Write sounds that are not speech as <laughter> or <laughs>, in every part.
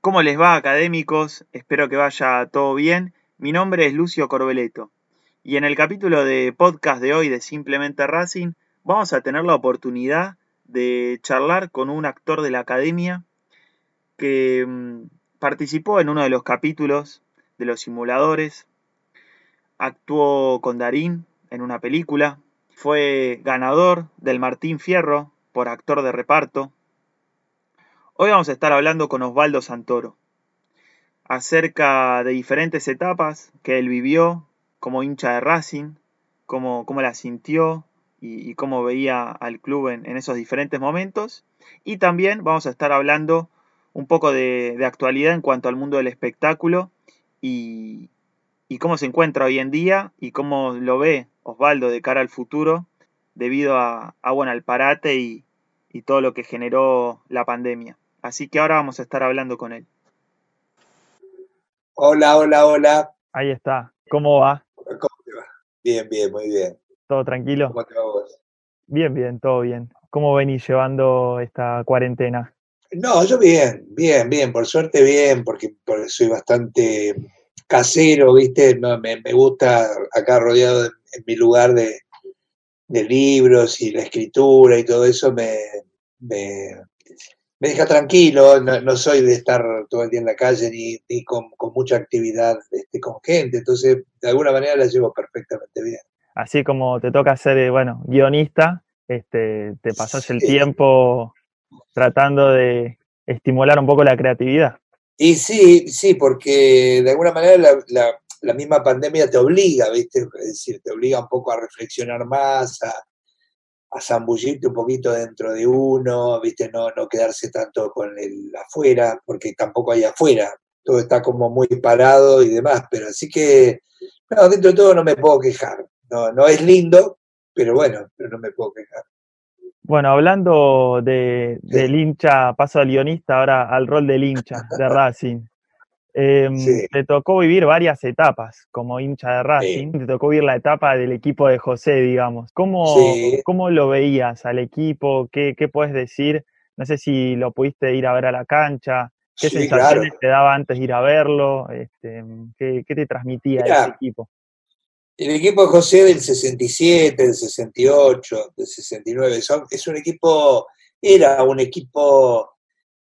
¿Cómo les va, académicos? Espero que vaya todo bien. Mi nombre es Lucio Corbeleto y en el capítulo de podcast de hoy de Simplemente Racing vamos a tener la oportunidad de charlar con un actor de la academia que mm, participó en uno de los capítulos de los simuladores, actuó con Darín en una película, fue ganador del Martín Fierro por actor de reparto, Hoy vamos a estar hablando con Osvaldo Santoro acerca de diferentes etapas que él vivió como hincha de Racing, cómo, cómo la sintió y, cómo veía al club en, esos diferentes momentos. Y también vamos a estar hablando un poco de, actualidad en cuanto al mundo del espectáculo y, cómo se encuentra hoy en día y cómo lo ve Osvaldo de cara al futuro debido a, a bueno, al parate y todo lo que generó la pandemia. Así que ahora vamos a estar hablando con él. Hola, hola, hola. Ahí está. ¿Cómo va? ¿Cómo te va? Bien, bien, muy bien. ¿Todo tranquilo? ¿Cómo te va vos? Bien, bien, todo bien. ¿Cómo venís llevando esta cuarentena? No, yo bien, bien, bien, por suerte bien, porque, soy bastante casero, ¿viste? me, gusta acá rodeado en mi lugar de, libros y la escritura y todo eso me, me deja tranquilo, no, soy de estar todo el día en la calle ni, con, mucha actividad este, con gente, entonces de alguna manera la llevo perfectamente bien. Así como te toca ser, eh, bueno, guionista, este, te pasas el tiempo tratando de estimular un poco la creatividad. Y sí, sí, porque de alguna manera la, misma pandemia te obliga, ¿viste? Es decir, te obliga un poco a reflexionar más, a, a zambullirte un poquito dentro de uno, ¿viste? No, no quedarse tanto con el afuera, porque tampoco hay afuera, todo está como muy parado y demás, pero así que, no, dentro de todo no me puedo quejar, no, no es lindo, pero bueno, pero no me puedo quejar. Bueno, hablando de, del hincha, paso al guionista, ahora al rol del hincha de <laughs> Racing. Eh, Te tocó vivir varias etapas como hincha de Racing, te tocó vivir la etapa del equipo de José, digamos. ¿Cómo, ¿cómo lo veías al equipo? ¿Qué, ¿Qué puedes decir? No sé si lo pudiste ir a ver a la cancha, qué sensaciones te daba antes de ir a verlo, este, ¿qué, ¿qué, te transmitía ese equipo. El equipo de José del 67, del 68, del 69, es un equipo, era un equipo,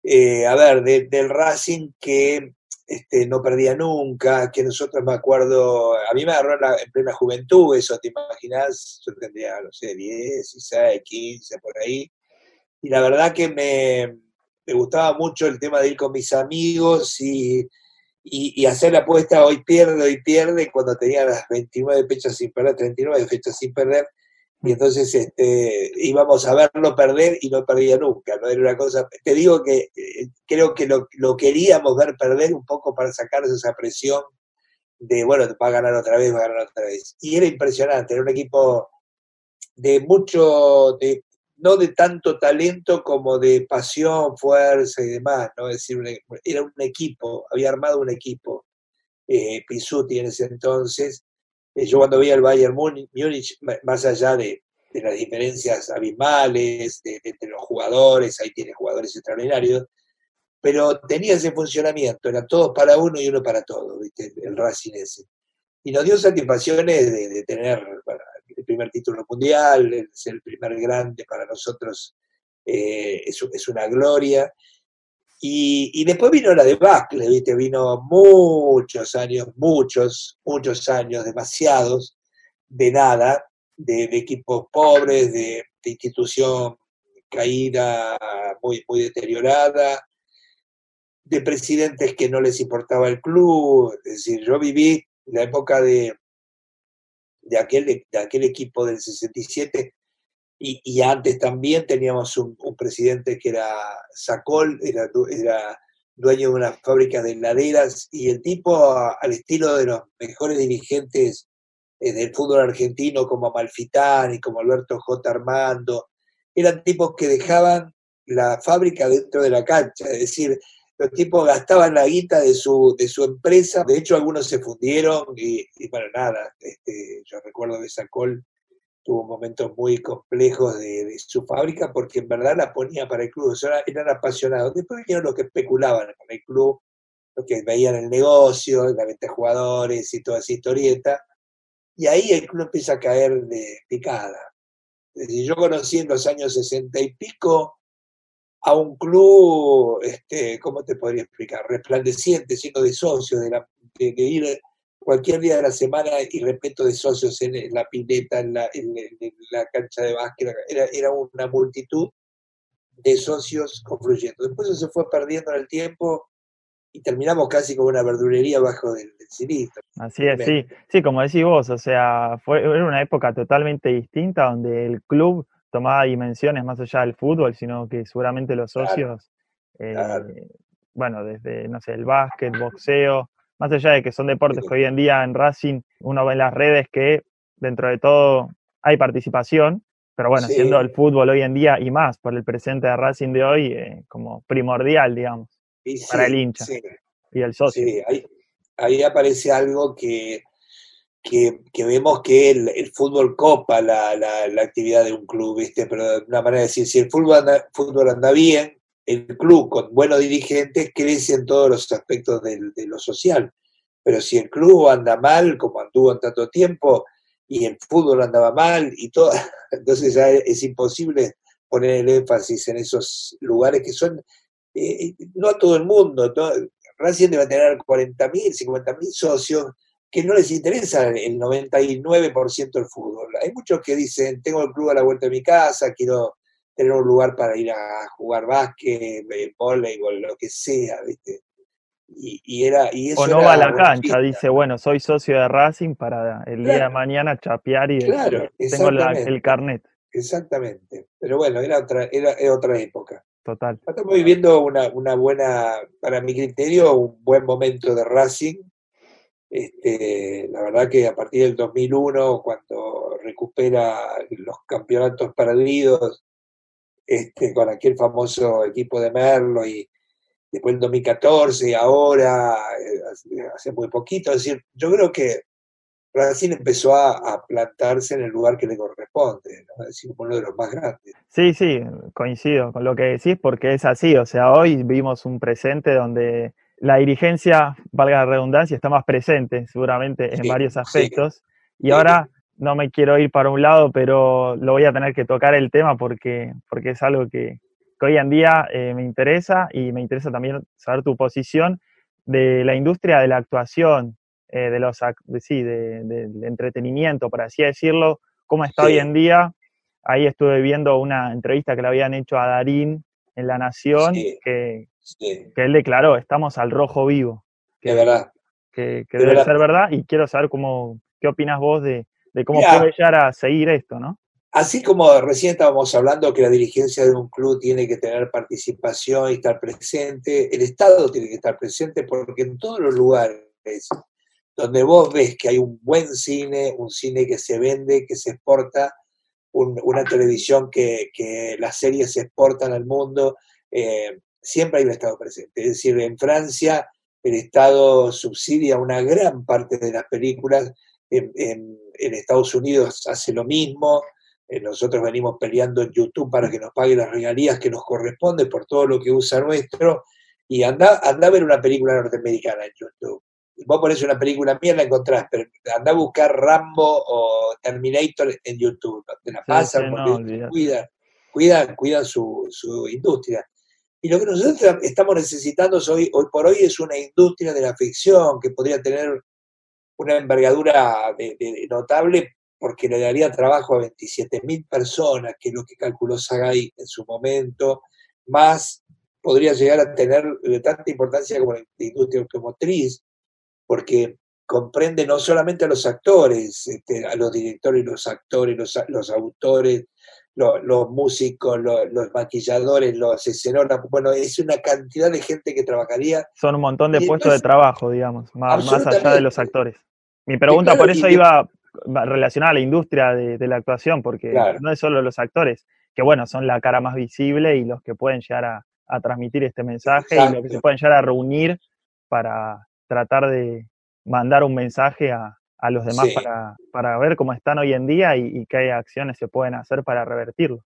eh, a ver, del Racing que este, no perdía nunca, que nosotros me acuerdo, a mí me agarró en, plena juventud eso, ¿te imaginas? Yo tendría, no sé, 10, 16, 15, por ahí. Y la verdad que me, gustaba mucho el tema de ir con mis amigos y, y, hacer la apuesta hoy pierde, hoy pierde, cuando tenía las 29 fechas sin perder, 39 fechas sin perder, y entonces este, íbamos a verlo perder y no perdía nunca, ¿no? Era una cosa, te digo que eh, creo que lo, queríamos ver perder un poco para sacarnos esa presión de, bueno, va a ganar otra vez, va a ganar otra vez. Y era impresionante, era un equipo de mucho, de, no de tanto talento como de pasión, fuerza y demás, ¿no? Es decir, era un equipo, había armado un equipo, eh, Pisuti en ese entonces, yo cuando vi al Bayern Múnich, más allá de, las diferencias abismales entre los jugadores, ahí tiene jugadores extraordinarios, pero tenía ese funcionamiento, eran todos para uno y uno para todos, el Racing ese. Y nos dio satisfacciones de, tener el primer título mundial, ser el primer grande para nosotros eh, es, es, una gloria. Y, después vino la debacle, ¿viste? Vino muchos años, muchos, muchos años, demasiados, de nada, de, equipos pobres, de, institución caída, muy, muy deteriorada, de presidentes que no les importaba el club. Es decir, yo viví la época de, de, aquel, de aquel equipo del 67 y, antes también teníamos un, presidente que era Sacol, era, era, dueño de una fábrica de heladeras, y el tipo, al estilo de los mejores dirigentes eh, del fútbol argentino, como Malfitani, como Alberto J. Armando, eran tipos que dejaban la fábrica dentro de la cancha, es decir, los tipos gastaban la guita de su, de su empresa, de hecho algunos se fundieron y, bueno, nada, este, yo recuerdo que Sacol tuvo momentos muy complejos de, su fábrica porque en verdad la ponía para el club, o eran apasionados. Después vinieron los que especulaban con el club, los que veían el negocio, la venta de jugadores y toda esa historieta, y ahí el club empieza a caer de picada. Es decir, yo conocí en los años sesenta y pico a un club, este, ¿cómo te podría explicar? Resplandeciente, siendo de socios, de, la, de ir cualquier día de la semana y respeto de socios en, la pileta, en la, cancha de básquet, era, una multitud de socios confluyendo. Después eso se fue perdiendo en el tiempo y terminamos casi como una verdulería bajo del, del Así es, sí, sí, como decís vos, o sea, fue era una época totalmente distinta donde el club tomaba dimensiones más allá del fútbol, sino que seguramente los socios, eh, bueno, desde, no sé, el básquet, boxeo, más allá de que son deportes que hoy en día en Racing uno ve en las redes que dentro de todo hay participación, pero bueno, siendo el fútbol hoy en día y más por el presente de Racing de hoy, eh, como primordial, digamos, para el hincha y el socio. Sí, ahí, aparece algo que, que, vemos que el, fútbol copa la, la, actividad de un club, ¿viste? Pero de una manera de decir, si el fútbol fútbol anda bien, el club con buenos dirigentes crece en todos los aspectos de, lo social. Pero si el club anda mal, como anduvo en tanto tiempo, y el fútbol andaba mal, y todo, <laughs> entonces es imposible poner el énfasis en esos lugares que son, eh, no a todo el mundo, Racing debe tener 40.000, 50.000 socios que no les interesa el 99% del fútbol. Hay muchos que dicen, tengo el club a la vuelta de mi casa, quiero tener un lugar para ir a jugar básquet, voleibol, lo que sea, ¿viste? Y, era, y eso o no va a la cancha, dice, bueno, soy socio de Racing para el día de mañana chapear y claro, tengo el carnet. Exactamente, pero bueno, era otra, era, otra época. Total. Estamos viviendo una, una, buena, para mi criterio, un buen momento de Racing. Este, la verdad que a partir del 2001, cuando recupera los campeonatos perdidos, este, con aquel famoso equipo de Merlo y después en 2014 y ahora, eh, hace muy poquito. Es decir, yo creo que Racing empezó a, plantarse en el lugar que le corresponde, ¿no? es decir, uno de los más grandes. Sí, sí, coincido con lo que decís porque es así. O sea, hoy vimos un presente donde la dirigencia, valga la redundancia, está más presente seguramente en varios aspectos. Y ahora no me quiero ir para un lado, pero lo voy a tener que tocar el tema porque, porque es algo que, hoy en día eh, me interesa y me interesa también saber tu posición de la industria de la actuación, eh, de los sí, del entretenimiento, por así decirlo, cómo está hoy en día. Ahí estuve viendo una entrevista que le habían hecho a Darín en La Nación, que, que, él declaró, estamos al rojo vivo. Que, verdad. Que, debe ser verdad y quiero saber cómo, qué opinas vos de, de cómo puede llegar a seguir esto, ¿no? Así como recién estábamos hablando que la dirigencia de un club tiene que tener participación y estar presente, el Estado tiene que estar presente porque en todos los lugares donde vos ves que hay un buen cine, un cine que se vende, que se exporta, una televisión que, las series se exportan al mundo, eh, siempre hay un Estado presente. Es decir, en Francia el Estado subsidia una gran parte de las películas en, Estados Unidos hace lo mismo. Eh, nosotros venimos peleando en YouTube para que nos pague las regalías que nos corresponde por todo lo que usa nuestro. Y anda, anda a ver una película norteamericana en YouTube. Vos ponés una película mía, la encontrás, pero anda a buscar Rambo o Terminator en YouTube. Te la pasan porque cuidan, cuidan, cuidan su, su industria. Y lo que nosotros estamos necesitando hoy, hoy por hoy es una industria de la ficción que podría tener una envergadura notable porque le daría trabajo a 27.000 personas, que es lo que calculó Sagay en su momento, más podría llegar a tener de tanta importancia como la industria automotriz, porque comprende no solamente a los actores, este, a los directores, los actores, los, los autores, los, músicos, los, maquilladores, los escenógrafos, bueno, es una cantidad de gente que trabajaría. Son un montón de puestos de trabajo, digamos, más, allá de los actores. Mi pregunta por eso iba relacionada a la industria de, la actuación, porque no es solo los actores, que bueno, son la cara más visible y los que pueden llegar a, transmitir este mensaje y los que se pueden llegar a reunir para tratar de mandar un mensaje a, a los demás para, para, ver cómo están hoy en día y, qué acciones se pueden hacer para revertirlo.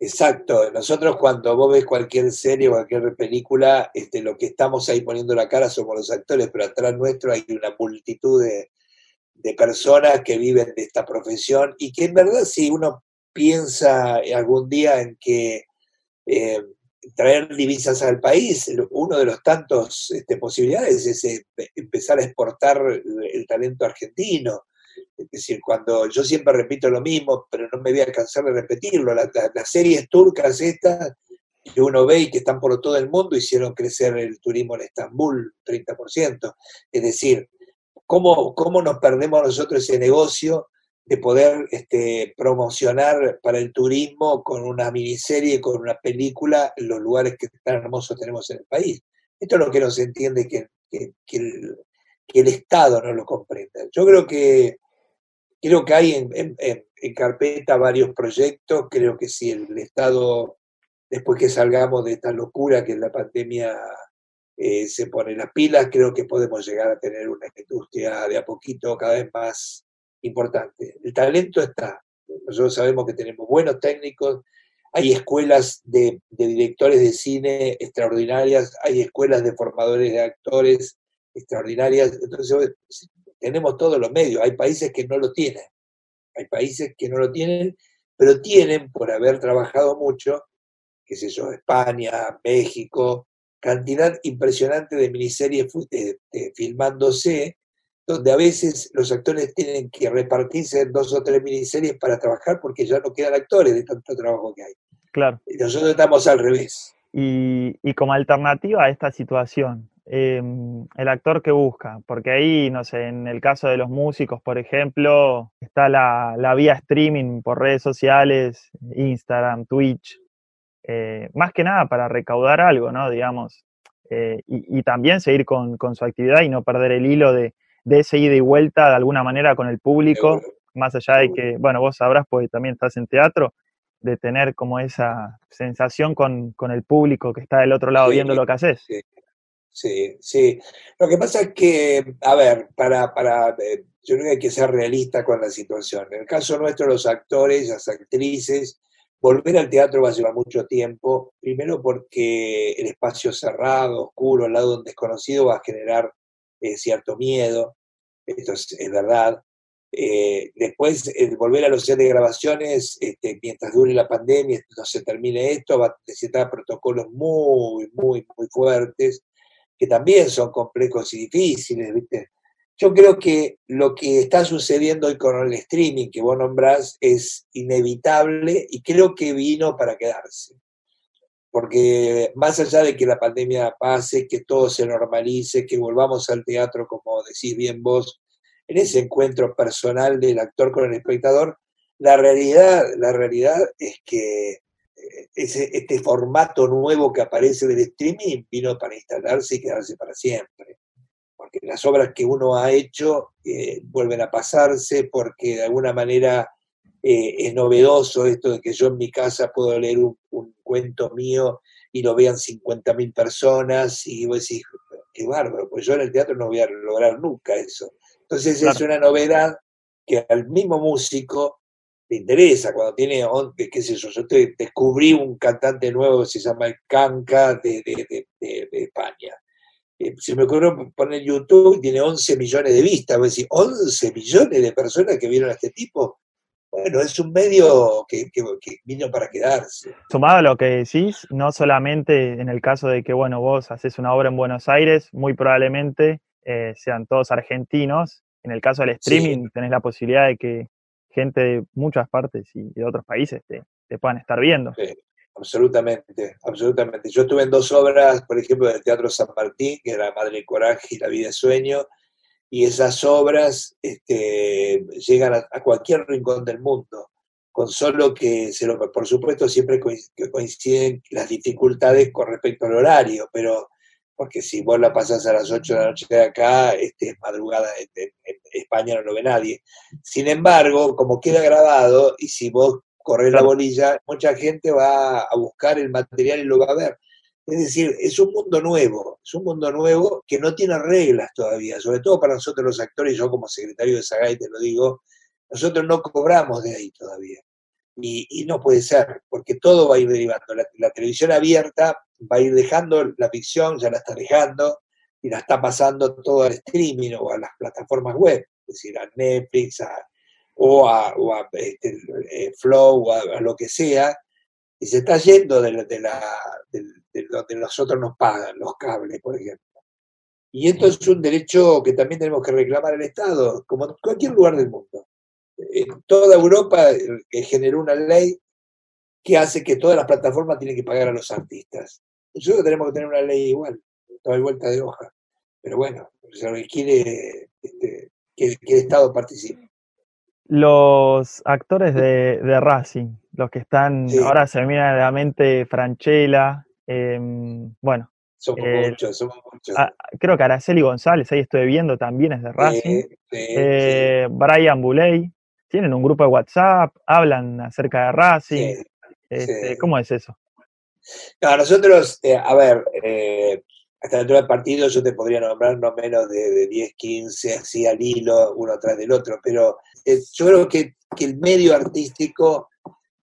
Exacto, nosotros cuando vos ves cualquier serie o cualquier película, este, lo que estamos ahí poniendo la cara somos los actores, pero atrás nuestro hay una multitud de, de personas que viven de esta profesión y que en verdad si uno piensa algún día en que eh, traer divisas al país, uno de los tantos este, posibilidades es eh, empezar a exportar el, talento argentino. Es decir, cuando yo siempre repito lo mismo, pero no me voy a cansar de repetirlo, las series turcas estas que uno ve y que están por todo el mundo hicieron crecer el turismo en Estambul 30%. Es decir, ¿cómo, cómo nos perdemos nosotros ese negocio de poder este, promocionar para el turismo con una miniserie, con una película, los lugares que tan hermosos tenemos en el país. Esto es lo que no se entiende que, que, el, Estado no lo comprenda. Yo creo que, creo que hay en, en, carpeta varios proyectos, creo que si el Estado, después que salgamos de esta locura que es la pandemia, eh, se pone las pilas, creo que podemos llegar a tener una industria de a poquito cada vez más importante. El talento está. Nosotros sabemos que tenemos buenos técnicos, hay escuelas de, directores de cine extraordinarias, hay escuelas de formadores de actores extraordinarias. Entonces, tenemos todos los medios. Hay países que no lo tienen. Hay países que no lo tienen, pero tienen, por haber trabajado mucho, qué sé yo, España, México, cantidad impresionante de miniseries eh, eh, filmándose donde a veces los actores tienen que repartirse en dos o tres miniseries para trabajar porque ya no quedan actores de tanto trabajo que hay. Claro. Y nosotros estamos al revés. Y, como alternativa a esta situación, em, el actor que busca, porque ahí, no sé, en el caso de los músicos, por ejemplo, está la, vía streaming por redes sociales, Instagram, Twitch, eh, más que nada para recaudar algo, ¿no? Digamos, eh, y, también seguir con, su actividad y no perder el hilo de, de ese ida y vuelta de alguna manera con el público, más allá de que, bueno, vos sabrás, porque también estás en teatro, de tener como esa sensación con, el público que está del otro lado viendo lo que haces. Sí, sí, Lo que pasa es que, a ver, para, para, eh, yo creo que hay que ser realista con la situación. En el caso nuestro, los actores, las actrices, volver al teatro va a llevar mucho tiempo, primero porque el espacio cerrado, oscuro, al lado de un desconocido va a generar eh, cierto miedo, esto es, verdad. Eh, después, el volver a los días de grabaciones, este, mientras dure la pandemia, no se termine esto, va a necesitar protocolos muy, muy, muy fuertes, que también son complejos y difíciles, ¿viste? Yo creo que lo que está sucediendo hoy con el streaming que vos nombrás es inevitable y creo que vino para quedarse porque más allá de que la pandemia pase, que todo se normalice, que volvamos al teatro, como decís bien vos, en ese encuentro personal del actor con el espectador, la realidad, la realidad es que eh, ese, este formato nuevo que aparece del streaming vino para instalarse y quedarse para siempre. Porque las obras que uno ha hecho eh, vuelven a pasarse, porque de alguna manera eh, es novedoso esto de que yo en mi casa puedo leer un, cuento mío y lo vean 50.000 personas y vos decís, qué bárbaro, pues yo en el teatro no voy a lograr nunca eso. Entonces es una novedad que al mismo músico le interesa, cuando tiene, qué sé yo, yo descubrí un cantante nuevo que se llama el Canca de, España. Eh, se me ocurrió poner YouTube y tiene 11 millones de vistas. Voy a decir, 11 millones de personas que vieron a este tipo bueno, es un medio que, vino para quedarse. Sumado a lo que decís, no solamente en el caso de que, bueno, vos haces una obra en Buenos Aires, muy probablemente eh, sean todos argentinos. En el caso del streaming, tenés la posibilidad de que gente de muchas partes y de otros países te, puedan estar viendo. Sí, absolutamente, absolutamente. Yo estuve en dos obras, por ejemplo, del Teatro San Martín, que era Madre Coraje y La Vida de Sueño, y esas obras este, llegan a, cualquier rincón del mundo, con solo que, se lo, por supuesto, siempre coinciden las dificultades con respecto al horario, pero porque si vos la pasas a las 8 de la noche de acá, este, es madrugada, en, España no lo ve nadie. Sin embargo, como queda grabado, y si vos corres la bolilla, mucha gente va a buscar el material y lo va a ver. Es decir, es un mundo nuevo, es un mundo nuevo que no tiene reglas todavía, sobre todo para nosotros los actores, yo como secretario de Sagay te lo digo, nosotros no cobramos de ahí todavía. Y, no puede ser, porque todo va a ir derivando. La, televisión abierta va a ir dejando la ficción, ya la está dejando, y la está pasando todo al streaming o a las plataformas web, es decir, a Netflix o a, este, eh, Flow o a, lo que sea, y se está yendo de, de, la, de, donde nosotros nos pagan, los cables, por ejemplo. Y esto es un derecho que también tenemos que reclamar al Estado, como en cualquier lugar del mundo. En toda Europa eh, generó una ley que hace que todas las plataformas tienen que pagar a los artistas. Nosotros tenemos que tener una ley igual, toda vuelta de hoja. Pero bueno, se requiere este, que, el Estado participe. Los actores de, Racing, los que están, ahora se me viene a la mente Franchella, em, bueno. Somos muchos, somos muchos. creo que Araceli González, ahí estoy viendo, también es de Racing. Eh, Brian Buley, tienen un grupo de WhatsApp, hablan acerca de Racing. Este, ¿Cómo es eso? No, nosotros, eh, a ver, eh, hasta dentro del partido yo te podría nombrar no menos de, 10, 15, así al hilo, uno tras del otro, pero eh, yo creo que, el medio artístico,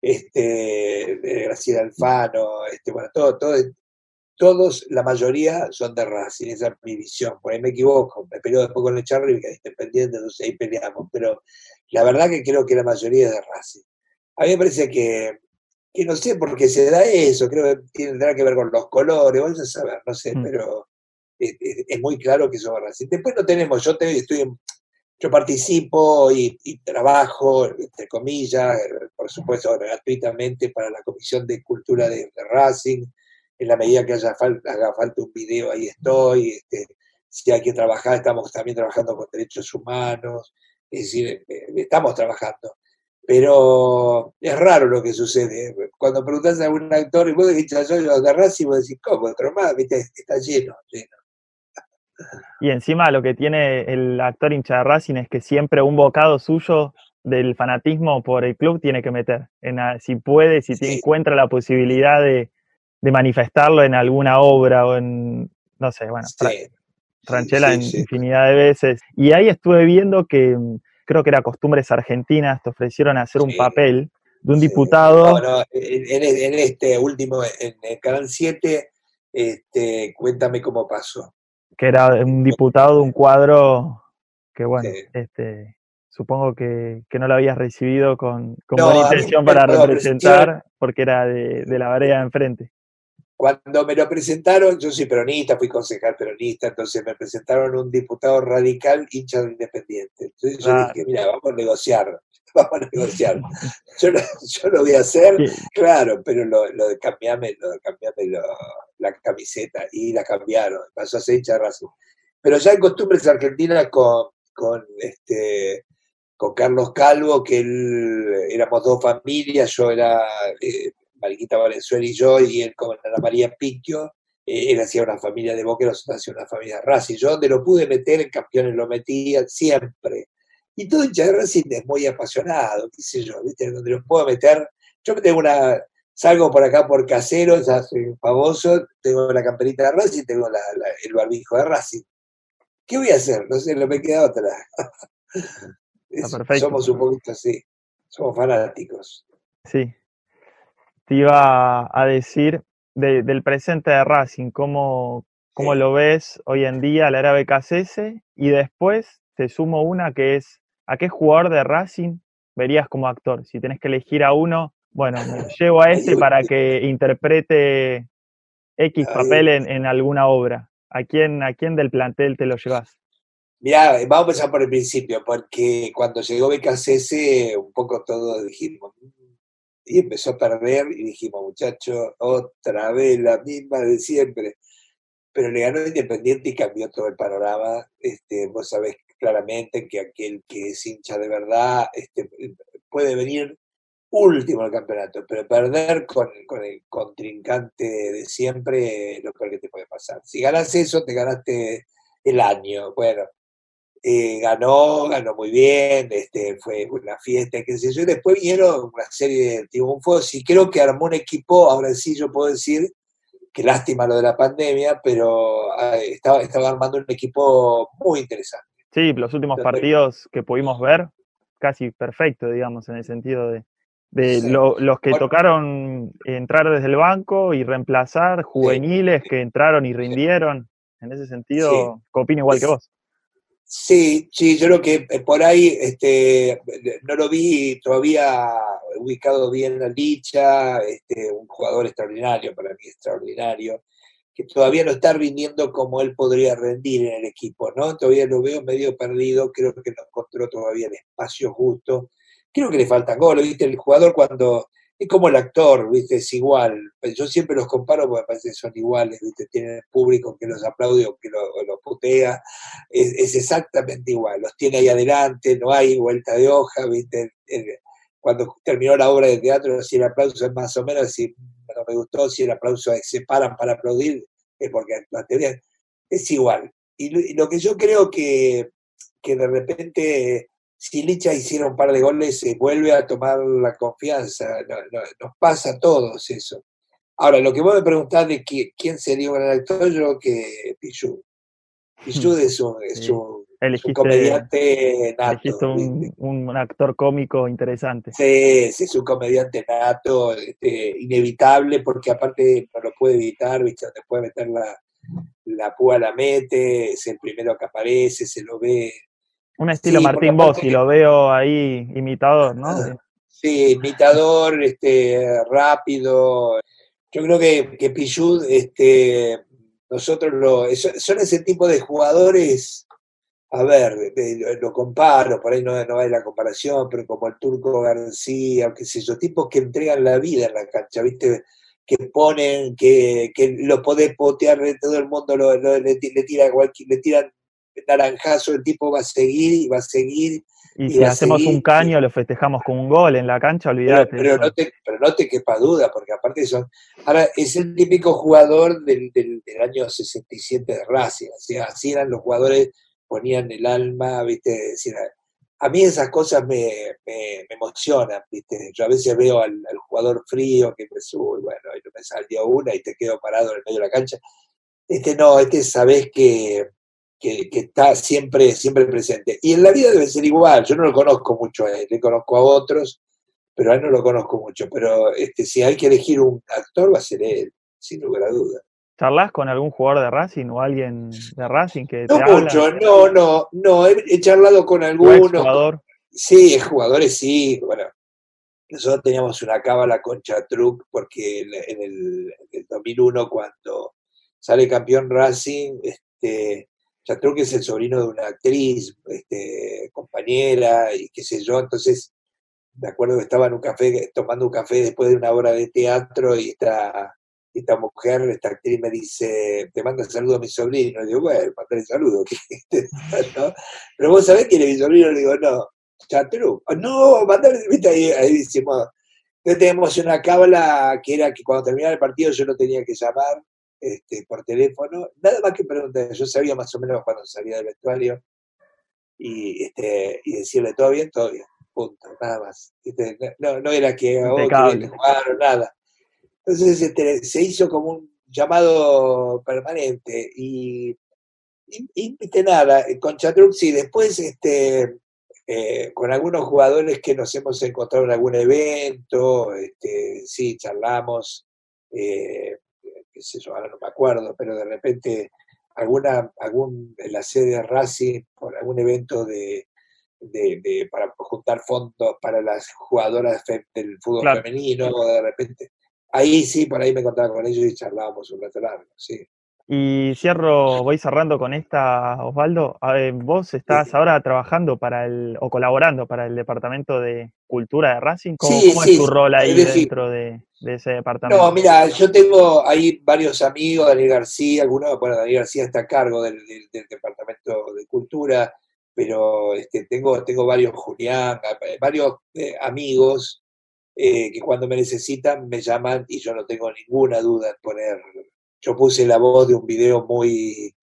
este, Graciela Alfano, este, bueno, todo, todo, todos, la mayoría son de Racing, esa es mi visión, por ahí me equivoco, me peleo después con el Charlie, que es independiente, entonces ahí peleamos, pero la verdad que creo que la mayoría es de Racing. A mí me parece que, que no sé por qué se da eso, creo que tendrá que ver con los colores, vamos a saber, no sé, mm. pero es, muy claro que eso es Racing. Después no tenemos, yo te, estoy yo participo y, trabajo, entre comillas, por supuesto, gratuitamente para la Comisión de Cultura de, Racing. En la medida que haya falta, haga falta un video, ahí estoy. Este, si hay que trabajar, estamos también trabajando con derechos humanos. Es decir, eh, eh, estamos trabajando. Pero es raro lo que sucede. Cuando preguntas a un actor y vos decís, yo agarrás y vos decís, ¿cómo? Otro más, está lleno, lleno. Y encima lo que tiene el actor hincha de Racing es que siempre un bocado suyo del fanatismo por el club tiene que meter. En, si puede, si encuentra la posibilidad de, manifestarlo en alguna obra o en, no sé, bueno, en infinidad de veces. Y ahí estuve viendo que mm, creo que era Costumbres Argentinas, te ofrecieron hacer un papel de un diputado. en, este último, en el Canal 7, este, cuéntame cómo pasó. Que era un diputado de un cuadro que, bueno, este, supongo que, no lo habías recibido con, buena intención para representar, porque era de, de la vereda enfrente. Cuando me lo presentaron, yo soy peronista, fui concejal peronista, entonces me presentaron un diputado radical hincha de Independiente. Entonces yo dije, mira, vamos a negociar, <laughs> vamos a negociar. <laughs> Yo, lo voy a hacer, claro, pero lo, de cambiarme, lo de cambiarme la camiseta y la cambiaron, pasó a ser hincha de razón. Pero ya en costumbres argentinas con, con este con Carlos Calvo, que él éramos dos familias, yo era eh, Mariquita Valenzuela y yo, y él con Ana María Picchio, eh, él hacía una familia de nosotros hacía una familia de Racing. Yo donde lo pude meter en campeones lo metía siempre. Y todo hincha de Racing es muy apasionado, qué sé yo, ¿viste? Donde lo puedo meter. Yo me tengo una, salgo por acá por casero, ya soy famoso, tengo la camperita de Racing, tengo el barbijo de Racing. ¿Qué voy a hacer? No sé, no me queda otra. somos un poquito así, somos fanáticos. Sí, te iba a decir del presente de Racing, cómo, cómo lo ves hoy en día la era BKCS y después te sumo una que es, ¿a qué jugador de Racing verías como actor? Si tenés que elegir a uno, bueno, llevo a este para que interprete X papel en, alguna obra. ¿A quién, ¿A quién del plantel te lo llevas? Mira, vamos a empezar por el principio, porque cuando llegó BKCS, un poco todos dijimos, y empezó a perder y dijimos, muchachos, otra vez la misma de siempre. Pero le ganó Independiente y cambió todo el panorama. Este, vos sabés claramente que aquel que es hincha de verdad este, puede venir último en el campeonato, pero perder con, con, el contrincante de siempre es lo peor que te puede pasar. Si ganas eso, te ganaste el año. Bueno, eh, ganó, ganó muy bien, este, fue una fiesta, qué sé yo, y después vinieron una serie de triunfos y creo que armó un equipo, ahora sí yo puedo decir, qué lástima lo de la pandemia, pero ah, estaba, estaba armando un equipo muy interesante. Sí, los últimos partidos que pudimos ver, casi perfecto, digamos, en el sentido de, de los que tocaron entrar desde el banco y reemplazar juveniles que entraron y rindieron. En ese sentido, opino igual que vos. Sí, sí, yo creo que eh, por ahí este, no lo vi todavía ubicado bien en la dicha, este, un jugador extraordinario, para mí extraordinario, que todavía no está rindiendo como él podría rendir en el equipo, ¿no? Todavía lo veo medio perdido, creo que no encontró todavía el espacio justo. Creo que le faltan goles, ¿viste? El jugador cuando es como el actor, ¿viste? Es igual. Yo siempre los comparo porque me parece que son iguales, ¿viste? Tienen público que los aplaude o que los putea. Es, exactamente igual. Los tiene ahí adelante, no hay vuelta de hoja, ¿viste? Cuando terminó la obra de teatro, si el aplauso es más o menos, si no me gustó, si el aplauso es, se paran para aplaudir, es porque actuaste bien. Es igual. Y lo, que yo creo que, que de repente si Licha hiciera un par de goles, se vuelve a tomar la confianza. nos pasa a todos eso. Ahora, lo que vos me preguntás de quién sería un gran actor, yo creo que Pichu. Pichu hmm. es un, comediante nato. Un, un, actor cómico interesante. Sí, sí, es un comediante nato, este, inevitable, porque aparte no lo puede evitar, ¿viste? Te puede meter la, la púa, la mete, es el primero que aparece, se lo ve un estilo Martín Bossi, lo veo ahí imitador, ¿no? Sí, imitador, este, rápido. Yo creo que, que Pichud, este, nosotros lo, son ese tipo de jugadores, a ver, lo, comparo, por ahí no, no hay la comparación, pero como el Turco García, qué sé yo, tipos que entregan la vida en la cancha, ¿viste? que ponen, que, que lo podés potear, todo el mundo lo, le, le, tira le tiran naranjazo, el tipo va a seguir y va a seguir. Y, si hacemos un caño, lo festejamos con un gol en la cancha, olvídate. Pero, no te, pero no te quepa duda, porque aparte son. Ahora, es el típico jugador del, del, año 67 de Racing, o sea, así eran los jugadores, ponían el alma, ¿viste? Decir, a mí esas cosas me, me, emocionan, ¿viste? Yo a veces veo al, jugador frío que me sube, bueno, y no me salió una y te quedo parado en el medio de la cancha. Este no, este sabes que que, está siempre, siempre presente. Y en la vida debe ser igual, yo no lo conozco mucho a él, le conozco a otros, pero a él no lo conozco mucho. Pero este, si hay que elegir un actor, va a ser él, sin lugar a duda. ¿Charlas con algún jugador de Racing o alguien de Racing que No mucho, no, no, no, he, charlado con algunos. jugador? Sí, jugadores sí, bueno. Nosotros teníamos una cábala con Chatruc porque en el, en el 2001 cuando sale campeón Racing, este, creo que es el sobrino de una actriz, este, compañera, y qué sé yo, entonces me acuerdo que estaba en un café, tomando un café después de una hora de teatro y esta, mujer, esta actriz me dice, te mando saludo a mi sobrino. Y digo, bueno, mandale saludo. <laughs> ¿no? Pero vos sabés quién es mi sobrino, le digo, no, Chatru, ah, no, mandale, viste, ahí, ahí decimos, entonces teníamos una cábala que era que cuando terminaba el partido yo no tenía que llamar, este, por teléfono, nada más que preguntar, yo sabía más o menos cuando salía del vestuario y, este, y decirle todo bien, todo bien, punto, nada más. no, no era que, oh, jugar o nada. Entonces este, se hizo como un llamado permanente y, y, nada, con Chatrux y después este, eh, con algunos jugadores que nos hemos encontrado en algún evento, este, sí, charlamos. Eh, qué sé yo, ahora no me acuerdo, pero de repente alguna, algún, en la sede de Racing, por algún evento de, de, para juntar fondos para las jugadoras del fútbol femenino, de repente. Ahí sí, por ahí me contaba con ellos y charlábamos un rato largo, sí. Y cierro, voy cerrando con esta, Osvaldo. vos estás ahora trabajando para el, o colaborando para el Departamento de Cultura de Racing. ¿Cómo, es tu rol ahí dentro de, ese departamento? No, mira, yo tengo ahí varios amigos, Daniel García, algunos, bueno, Daniel García está a cargo del, Departamento de Cultura, pero este, tengo, tengo varios Julián, varios eh, amigos eh, que cuando me necesitan me llaman y yo no tengo ninguna duda en poner yo puse la voz de un video muy,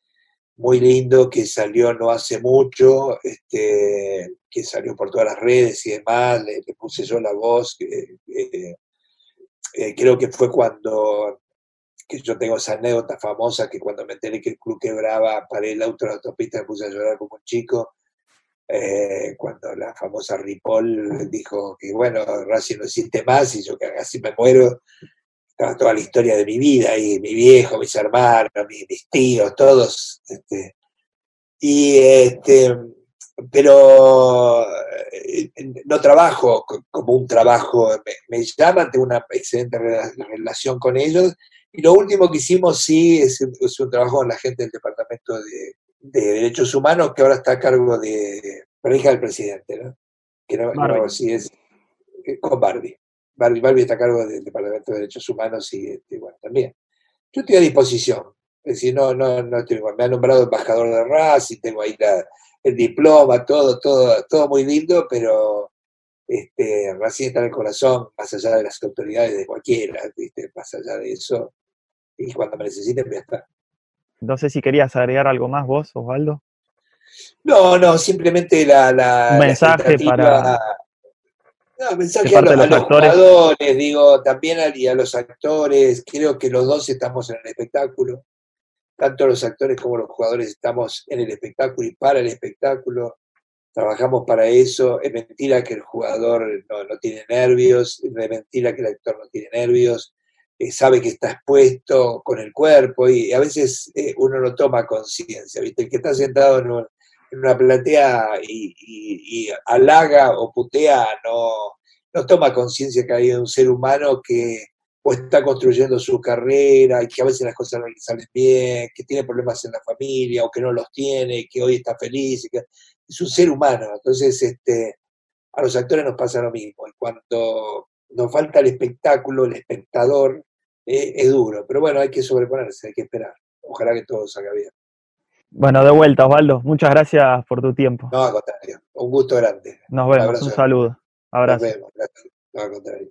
muy lindo que salió no hace mucho, este, que salió por todas las redes y demás, le, puse yo la voz, eh, creo que fue cuando que yo tengo esa anécdota famosa que cuando me enteré que el club quebraba, paré el auto en la autopista me puse a llorar como un chico. Eh, cuando la famosa Ripoll dijo que, bueno, Racing no existe más y yo que casi me muero, estaba toda la historia de mi vida y mi viejo, mis hermanos, mis, tíos, todos. Este, y este, pero eh, no trabajo como un trabajo, me, llaman, tengo una excelente relación con ellos. Y lo último que hicimos sí es, un trabajo con la gente del Departamento de, Derechos Humanos, que ahora está a cargo de la hija del presidente, ¿no? Que no, no sí es eh, con Barbie. Barbie. Barbie está a cargo del Departamento de Derechos Humanos y este, bueno, también. Yo estoy a disposición. Es decir, no, no, no estoy Me ha nombrado embajador de RAS y tengo ahí el diploma, todo, todo, todo muy lindo, pero este, Racing está en el corazón, más allá de las autoridades de cualquiera, más allá de eso. Y cuando me necesiten, voy a estar. No sé si querías agregar algo más vos, Osvaldo. No, no, simplemente la... Un mensaje para... No, mensaje a, los, jugadores, digo, también a, a los actores, creo que los dos estamos en el espectáculo, tanto los actores como los jugadores estamos en el espectáculo y para el espectáculo, trabajamos para eso, es mentira que el jugador no, tiene nervios, es mentira que el actor no tiene nervios, eh, sabe que está expuesto con el cuerpo y a veces eh, uno no toma conciencia, ¿viste? El que está sentado en, una platea y, halaga o putea no, no toma conciencia que hay un ser humano que o está construyendo su carrera y que a veces las cosas no le salen bien, que tiene problemas en la familia o que no los tiene, que hoy está feliz. es un ser humano. Entonces, este, a los actores nos pasa lo mismo. Y cuando nos falta el espectáculo, el espectador, eh, es duro. Pero bueno, hay que sobreponerse, hay que esperar. Ojalá que todo salga bien. Bueno, de vuelta, Osvaldo. Muchas gracias por tu tiempo. No, al contrario. Un gusto grande. Nos vemos. Un, saludo. Abrazo. Nos vemos. No, al contrario.